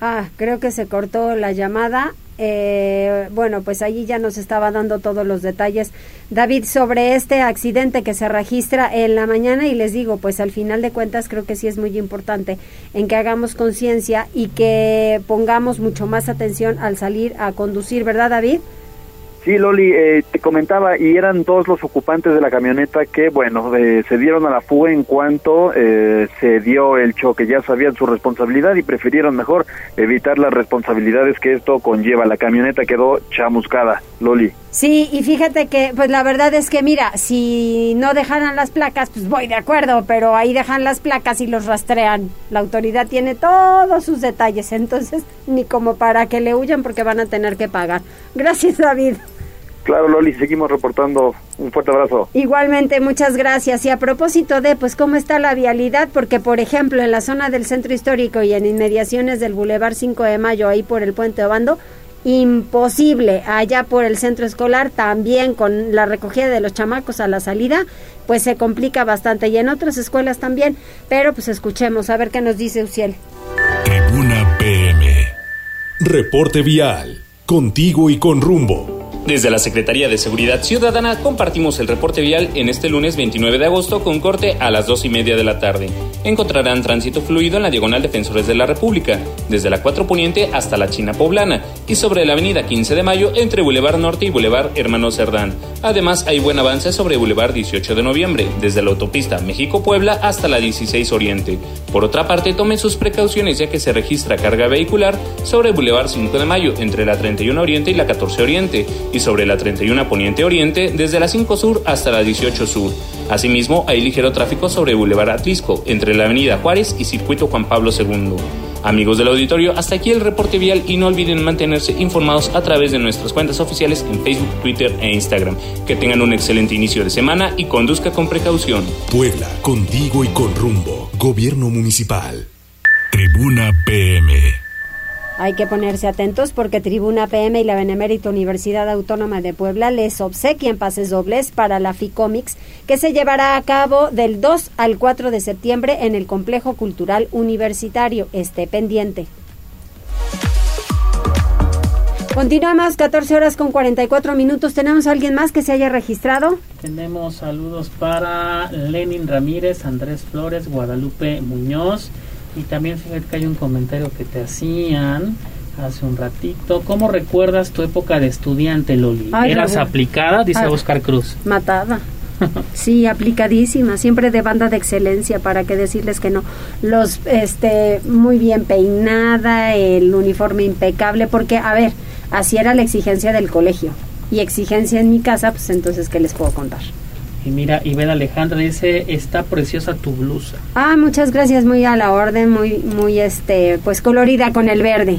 Ah, creo que se cortó la llamada. Eh, bueno, pues allí ya nos estaba dando todos los detalles. David, sobre este accidente que se registra en la mañana y les digo, pues al final de cuentas creo que sí es muy importante en que hagamos conciencia y que pongamos mucho más atención al salir a conducir, ¿verdad David? Sí, Loli, eh, te comentaba, y eran todos los ocupantes de la camioneta que, bueno, eh, se dieron a la fuga en cuanto eh, se dio el choque. Ya sabían su responsabilidad y prefirieron mejor evitar las responsabilidades que esto conlleva. La camioneta quedó chamuscada, Loli. Sí, y fíjate que, pues la verdad es que, mira, si no dejaran las placas, pues voy de acuerdo, pero ahí dejan las placas y los rastrean. La autoridad tiene todos sus detalles, entonces ni como para que le huyan porque van a tener que pagar. Gracias, David. Claro, Loli, seguimos reportando. Un fuerte abrazo. Igualmente, muchas gracias. Y a propósito de, pues, cómo está la vialidad, porque, por ejemplo, en la zona del centro histórico y en inmediaciones del Boulevard 5 de Mayo, ahí por el puente Obando, imposible. Allá por el centro escolar, también con la recogida de los chamacos a la salida, pues se complica bastante. Y en otras escuelas también. Pero, pues, escuchemos, a ver qué nos dice Uciel. Tribuna PM. Reporte vial. Contigo y con rumbo. Desde la Secretaría de Seguridad Ciudadana compartimos el reporte vial en este lunes 29 de agosto con corte a las 2 y media de la tarde. Encontrarán tránsito fluido en la diagonal Defensores de la República, desde la 4 Poniente hasta la China Poblana y sobre la avenida 15 de Mayo entre Boulevard Norte y Boulevard Hermano Cerdán. Además, hay buen avance sobre Boulevard 18 de Noviembre, desde la autopista México-Puebla hasta la 16 Oriente. Por otra parte, tomen sus precauciones ya que se registra carga vehicular sobre Boulevard 5 de Mayo entre la 31 Oriente y la 14 Oriente y sobre la 31 Poniente Oriente desde la 5 Sur hasta la 18 Sur. Asimismo, hay ligero tráfico sobre Boulevard Atlisco entre la Avenida Juárez y Circuito Juan Pablo II. Amigos del auditorio, hasta aquí el reporte vial y no olviden mantenerse informados a través de nuestras cuentas oficiales en Facebook, Twitter e Instagram. Que tengan un excelente inicio de semana y conduzca con precaución. Puebla, contigo y con rumbo. Gobierno Municipal. Tribuna PM. Hay que ponerse atentos porque Tribuna PM y la Benemérita Universidad Autónoma de Puebla les obsequian pases dobles para la FICOMICS que se llevará a cabo del 2 al 4 de septiembre en el Complejo Cultural Universitario. Esté pendiente. Continuamos 14 horas con 44 minutos. ¿Tenemos a alguien más que se haya registrado? Tenemos saludos para Lenin Ramírez, Andrés Flores, Guadalupe Muñoz. Y también fíjate que hay un comentario que te hacían hace un ratito. ¿Cómo recuerdas tu época de estudiante, Loli? ¿Eras aplicada? Dice Oscar Cruz. Matada. (laughs) Sí, aplicadísima, siempre de banda de excelencia, para que decirles que no. Los, este, muy bien peinada, el uniforme impecable, porque, a ver, así era la exigencia del colegio. Y exigencia en mi casa, pues entonces, ¿qué les puedo contar? Y mira, Iván Alejandra dice, está preciosa tu blusa. Ah, muchas gracias, muy a la orden, muy, muy, este, pues colorida con el verde.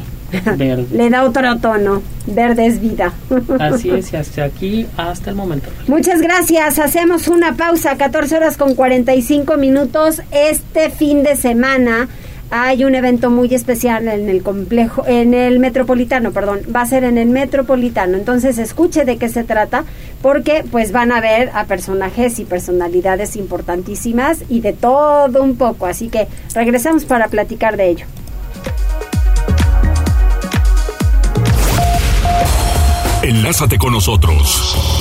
Verde. (laughs) Le da otro tono. Verde es vida. (laughs) Así es, y hasta aquí, hasta el momento. Muchas gracias. Hacemos una pausa, 14 horas con 45 minutos. Este fin de semana hay un evento muy especial en el complejo, en el metropolitano, perdón, va a ser en el metropolitano. Entonces escuche de qué se trata, porque pues van a ver a personajes y personalidades importantísimas y de todo un poco. Así que regresamos para platicar de ello. Enlázate con nosotros.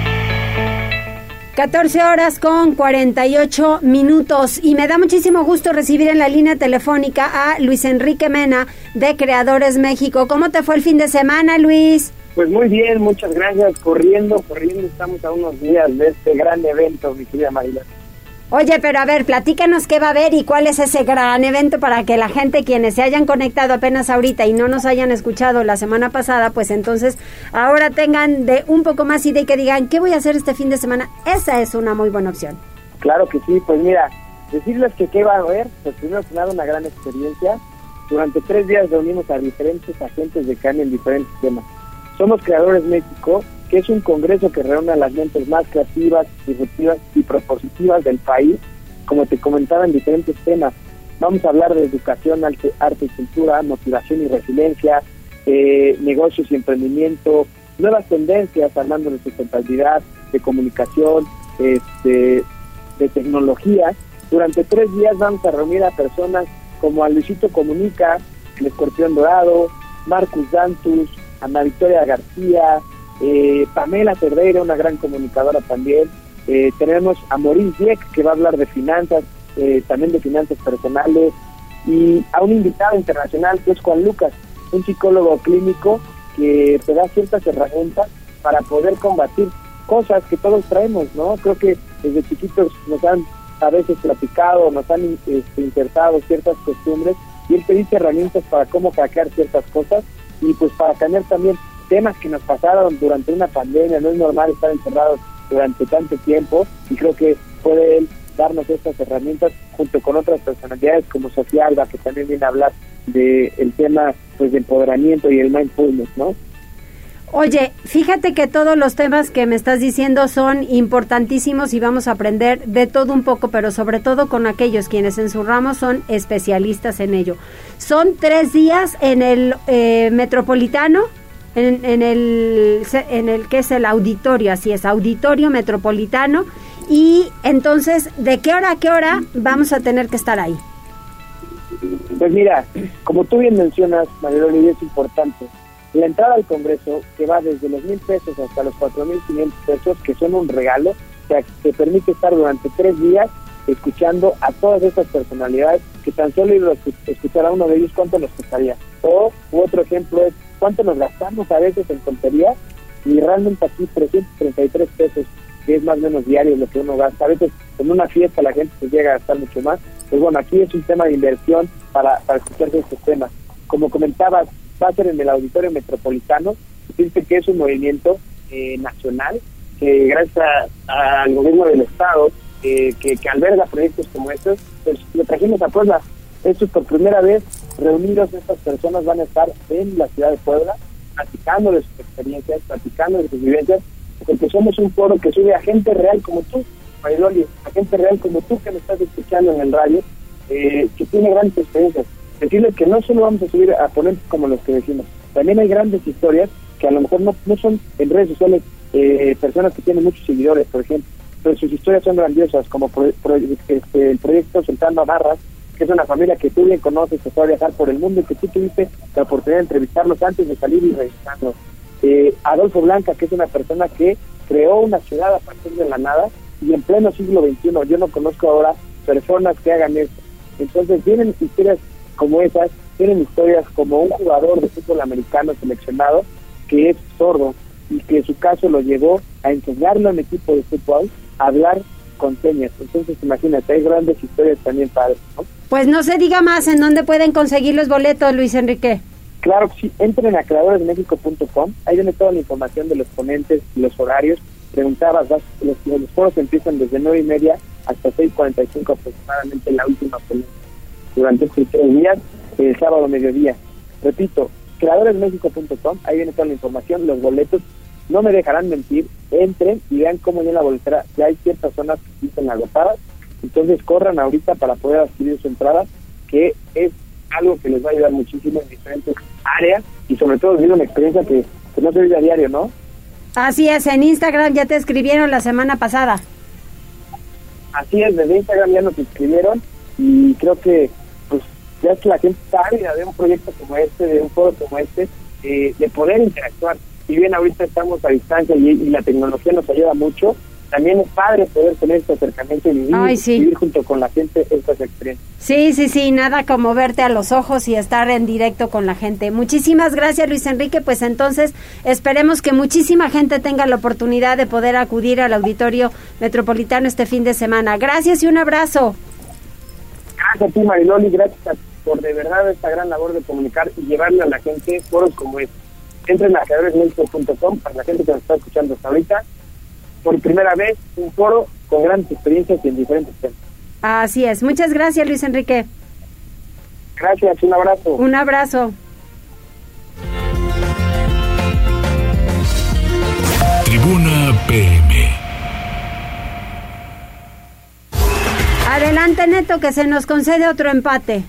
14 horas con 48 minutos y me da muchísimo gusto recibir en la línea telefónica a Luis Enrique Mena de Creadores México. ¿Cómo te fue el fin de semana, Luis? Pues muy bien, muchas gracias. Corriendo, corriendo, estamos a unos días de este gran evento, mi querida Marila. Oye, pero a ver, platícanos qué va a haber y cuál es ese gran evento para que la gente, quienes se hayan conectado apenas ahorita y no nos hayan escuchado la semana pasada, pues entonces ahora tengan de un poco más idea y que digan, ¿qué voy a hacer este fin de semana? Esa es una muy buena opción. Claro que sí, pues mira, decirles que qué va a haber, pues primero que nada una gran experiencia. Durante tres días reunimos a diferentes agentes de CAN en diferentes temas. Somos Creadores México que es un congreso que reúne a las mentes más creativas, disruptivas y propositivas del país, como te comentaba en diferentes temas. Vamos a hablar de educación, arte, arte y cultura, motivación y resiliencia, eh, negocios y emprendimiento, nuevas tendencias hablando de sustentabilidad, de comunicación, este, de tecnología. Durante tres días vamos a reunir a personas como a Luisito Comunica, el Escorpión Dorado, Marcus Dantus, Ana Victoria García, eh, Pamela Cerdeira, una gran comunicadora también. Eh, tenemos a Maurice Dieck, que va a hablar de finanzas, eh, también de finanzas personales. Y a un invitado internacional, que es Juan Lucas, un psicólogo clínico que te da ciertas herramientas para poder combatir cosas que todos traemos, ¿no? Creo que desde chiquitos nos han a veces platicado, nos han este, insertado ciertas costumbres y él te dice herramientas para cómo hackear ciertas cosas y pues para cambiar también temas que nos pasaron durante una pandemia, no es normal estar encerrados durante tanto tiempo y creo que puede él darnos estas herramientas junto con otras personalidades como Sofía Alba, que también viene a hablar del el tema pues de empoderamiento y el mindfulness, ¿no? Oye, fíjate que todos los temas que me estás diciendo son importantísimos y vamos a aprender de todo un poco, pero sobre todo con aquellos quienes en su ramo son especialistas en ello. Son tres días en el eh, Metropolitano, en, el, en el que es el auditorio, así es, auditorio metropolitano. Y entonces, ¿de qué hora a qué hora vamos a tener que estar ahí? Pues mira, como tú bien mencionas, Mariloli, es importante. La entrada al Congreso, que va desde los mil pesos hasta los cuatro mil quinientos pesos, que son un regalo, que te permite estar durante tres días escuchando a todas estas personalidades, que tan solo ir a escuchar a uno de ellos, ¿cuánto nos costaría? O otro ejemplo es cuánto nos gastamos a veces en tonterías y realmente aquí 333 pesos, que es más o menos diario lo que uno gasta. A veces en una fiesta la gente se llega a gastar mucho más. Pues bueno, aquí es un tema de inversión para, para escuchar estos temas. Como comentabas, va a ser en el Auditorio Metropolitano. Dice que es un movimiento eh, nacional que gracias al gobierno del Estado, eh, que, que alberga proyectos como estos, pues lo trajimos a Puebla. Esto es por primera vez reunidos estas personas van a estar en la ciudad de Puebla, platicando de sus experiencias, platicando de sus vivencias, porque somos un foro que sube a gente real como tú, Mariloli, a gente real como tú que me estás escuchando en el radio, eh, que tiene grandes experiencias. Decirles que no solo vamos a subir a ponentes como los que decimos, también hay grandes historias que a lo mejor no, no son en redes sociales eh, personas que tienen muchos seguidores, por ejemplo, pero sus historias son grandiosas, como este, el proyecto Soltando Barras, que es una familia que tú bien conoces, que fue a viajar por el mundo y que tú tuviste la oportunidad de entrevistarlos antes de salir y revisarlos. Eh, Adolfo Blanca, que es una persona que creó una ciudad a partir de la nada y en pleno siglo XXI, yo no conozco ahora personas que hagan eso. Entonces vienen historias como esas, tienen historias como un jugador de fútbol americano seleccionado que es sordo y que su caso lo llevó a enseñarle a un equipo de fútbol a hablar con señas. Entonces imagínate, hay grandes historias también padres, ¿no? Pues no se diga más en dónde pueden conseguir los boletos, Luis Enrique. Claro que sí, entren a creadoresmexico.com, ahí viene toda la información de los ponentes los horarios. Preguntabas, los, los foros empiezan desde nueve y media hasta 6.45 aproximadamente la última ponencia. Durante estos tres días, el sábado mediodía. Repito, creadoresmexico.com, ahí viene toda la información, los boletos. No me dejarán mentir, entren y vean cómo viene la boletera. Ya hay ciertas zonas que están agotadas entonces corran ahorita para poder adquirir su entrada, que es algo que les va a ayudar muchísimo en diferentes áreas y sobre todo vivir una experiencia que, no se vive a diario, ¿no? Así es, en Instagram ya te escribieron la semana pasada. Así es, desde Instagram ya nos escribieron y creo que pues ya es la gente sabe de un proyecto como este, de un foro como este, eh, de poder interactuar. Si bien ahorita estamos a distancia y, y la tecnología nos ayuda mucho, también es padre poder tener este acercamiento y vivir, junto con la gente estas experiencias. Sí, sí, sí, nada como verte a los ojos y estar en directo con la gente. Muchísimas gracias, Luis Enrique. Pues entonces esperemos que muchísima gente tenga la oportunidad de poder acudir al auditorio metropolitano este fin de semana. Gracias y un abrazo. Gracias a ti, Mariloli. Gracias por de verdad esta gran labor de comunicar y llevarle a la gente foros como este. Entren a ajedrezméxico.com para la gente que nos está escuchando hasta ahorita por primera vez un foro con grandes experiencias y en diferentes temas. Así es. Muchas gracias, Luis Enrique. Gracias, un abrazo. Un abrazo. Tribuna PM. Adelante, Neto, que se nos concede otro empate.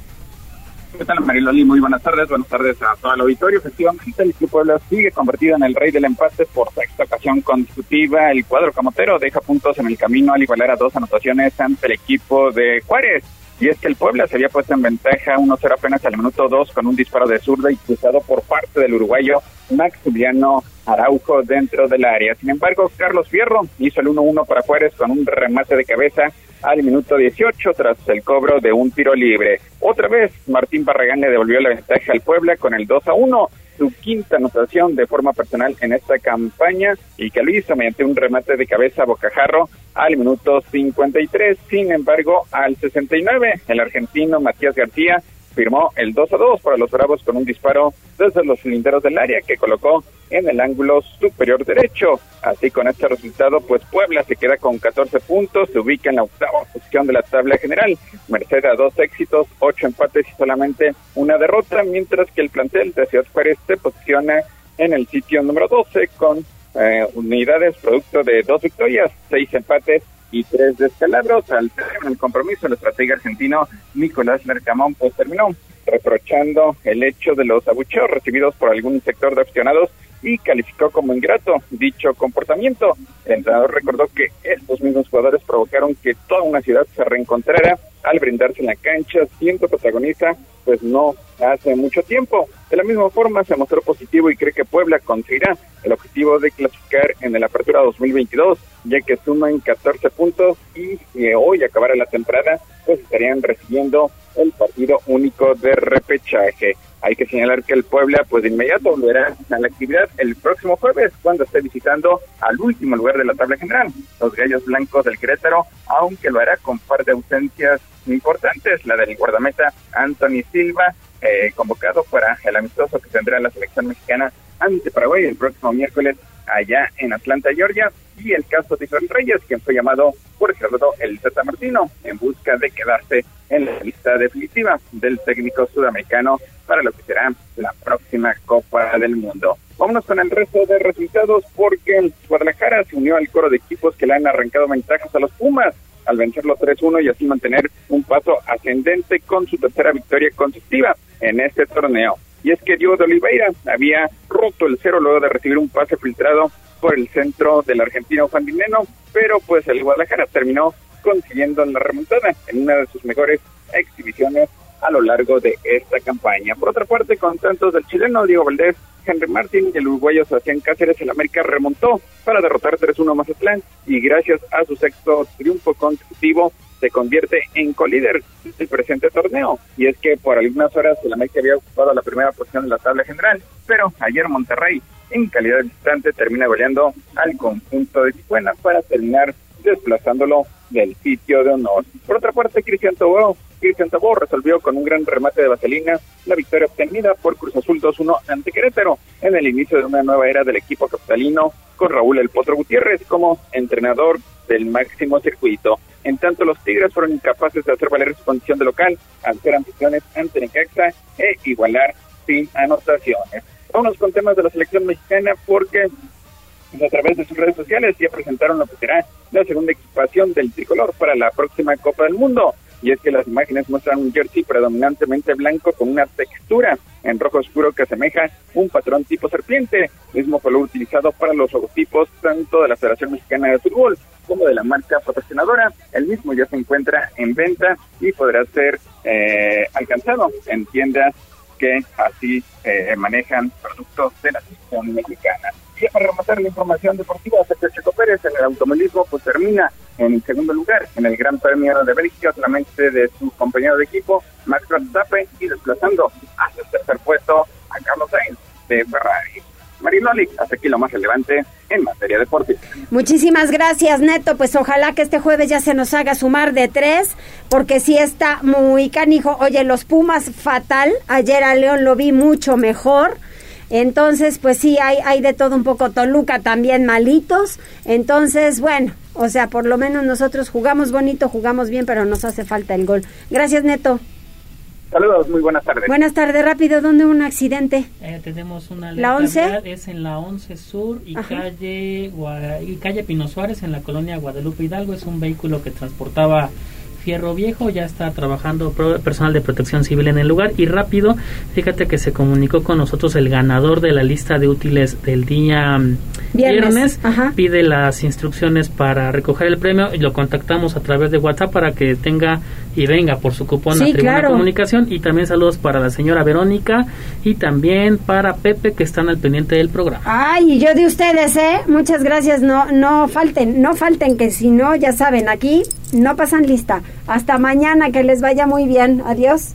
¿Qué tal, Mariloli? Muy buenas tardes. Buenas tardes a todo el auditorio. Efectivamente, el Club Puebla sigue convertido en el rey del empate por sexta ocasión consecutiva. El cuadro camotero deja puntos en el camino al igualar a dos anotaciones ante el equipo de Juárez. Y es que el Puebla se había puesto en ventaja 1-0 apenas al minuto 2 con un disparo de zurda y cruzado por parte del uruguayo Maximiliano Araujo dentro del área. Sin embargo, Carlos Fierro hizo el 1-1 para Juárez con un remate de cabeza al minuto 18 tras el cobro de un tiro libre. Otra vez, Martín Barragán le devolvió la ventaja al Puebla con el 2 1 su quinta anotación de forma personal en esta campaña y que lo hizo mediante un remate de cabeza a bocajarro al minuto 53. Sin embargo, al 69, el argentino Matías García firmó el 2 a 2 para los Bravos con un disparo desde los cilinderos del área que colocó en el ángulo superior derecho. Así con este resultado, pues Puebla se queda con 14 puntos, se ubica en la octava posición de la tabla general, merced a dos éxitos, ocho empates y solamente una derrota, mientras que el plantel de Ciudad Juárez se posiciona en el sitio número 12 con eh, unidades producto de dos victorias, seis empates y tres descalabros. Al término del compromiso, el estratega argentino Nicolás Mercamón pues terminó reprochando el hecho de los abucheos recibidos por algún sector de aficionados y calificó como ingrato dicho comportamiento. El entrenador recordó que estos mismos jugadores provocaron que toda una ciudad se reencontrara al brindarse en la cancha, siendo protagonista, pues no hace mucho tiempo. De la misma forma, se mostró positivo y cree que Puebla conseguirá el objetivo de clasificar en el Apertura 2022, ya que suman 14 puntos y si hoy acabara la temporada, pues estarían recibiendo el partido único de repechaje. Hay que señalar que el Puebla, pues de inmediato volverá a la actividad el próximo jueves, cuando esté visitando al último lugar de la tabla general, los Gallos Blancos del Querétaro, aunque lo hará con par de ausencias importantes, la del guardameta Anthony Silva, eh, convocado para el amistoso que tendrá la selección mexicana ante Paraguay el próximo miércoles allá en Atlanta, Georgia, y el caso de Israel Reyes, quien fue llamado por Gerardo El Zeta Martino en busca de quedarse en la lista definitiva del técnico sudamericano para lo que será la próxima Copa del Mundo. Vámonos con el resto de resultados porque Guadalajara se unió al coro de equipos que le han arrancado ventajas a los Pumas al vencerlo 3-1 y así mantener un paso ascendente con su tercera victoria consecutiva en este torneo. Y es que Diego de Oliveira había roto el cero luego de recibir un pase filtrado por el centro del argentino Juan pero pues el Guadalajara terminó consiguiendo la remontada en una de sus mejores exhibiciones a lo largo de esta campaña. Por otra parte, con tantos del chileno Diego Valdés, Henry Martín y el uruguayo Sebastián Cáceres, el América remontó para derrotar 3-1 Mazatlán y gracias a su sexto triunfo consecutivo se convierte en colíder del presente torneo. Y es que por algunas horas el América había ocupado la primera posición en la tabla general, pero ayer Monterrey, en calidad de visitante, termina goleando al conjunto de Tijuana para terminar desplazándolo del sitio de honor. Por otra parte, Cristian Tobó, Cristian Tobó resolvió con un gran remate de vaselina la victoria obtenida por Cruz Azul 2-1 ante Querétaro en el inicio de una nueva era del equipo capitalino con Raúl El Potro Gutiérrez como entrenador del máximo circuito. En tanto, los Tigres fueron incapaces de hacer valer su condición de local al ser anfitriones ante Necaxa e igualar sin anotaciones. Vámonos con temas de la selección mexicana porque a través de sus redes sociales ya presentaron lo que será la segunda equipación del tricolor para la próxima Copa del Mundo. Y es que las imágenes muestran un jersey predominantemente blanco con una textura en rojo oscuro que asemeja un patrón tipo serpiente, mismo color utilizado para los logotipos tanto de la Federación Mexicana de Fútbol como de la marca patrocinadora. El mismo ya se encuentra en venta y podrá ser eh, alcanzado en tiendas que así eh, manejan productos de la selección mexicana. Para rematar la información deportiva, Checo Pérez en el automovilismo pues termina en segundo lugar en el Gran Premio de Bélgica, solamente de su compañero de equipo, Max Verstappen, y desplazando hasta el tercer puesto a Carlos Sainz de Ferrari. Marinoli, hasta aquí lo más relevante en materia deportiva. Muchísimas gracias, Neto. Pues ojalá que este jueves ya se nos haga sumar de tres, porque sí está muy canijo. Oye, los Pumas fatal. Ayer a León lo vi mucho mejor. Entonces, pues sí, hay, hay de todo un poco. Toluca también malitos. Entonces, bueno, o sea, por lo menos nosotros jugamos bonito, jugamos bien, pero nos hace falta el gol. Gracias, Neto. Saludos, muy buenas tardes. Buenas tardes, rápido, ¿dónde un accidente? Eh, tenemos una ¿La 11? Es en la 11 Sur y calle, y calle Pino Suárez en la colonia Guadalupe Hidalgo. Es un vehículo que transportaba Fierro Viejo, ya está trabajando personal de protección civil en el lugar y rápido, fíjate que se comunicó con nosotros el ganador de la lista de útiles del día mm, viernes, pide las instrucciones para recoger el premio y lo contactamos a través de WhatsApp para que tenga y venga por su cupón a Tribuna Comunicación y también saludos para la señora Verónica y también para Pepe que están al pendiente del programa. Ay, y yo de ustedes, ¿eh? Muchas gracias, no no falten, no falten que si no, ya saben, aquí no pasan lista. Hasta mañana, que les vaya muy bien. Adiós.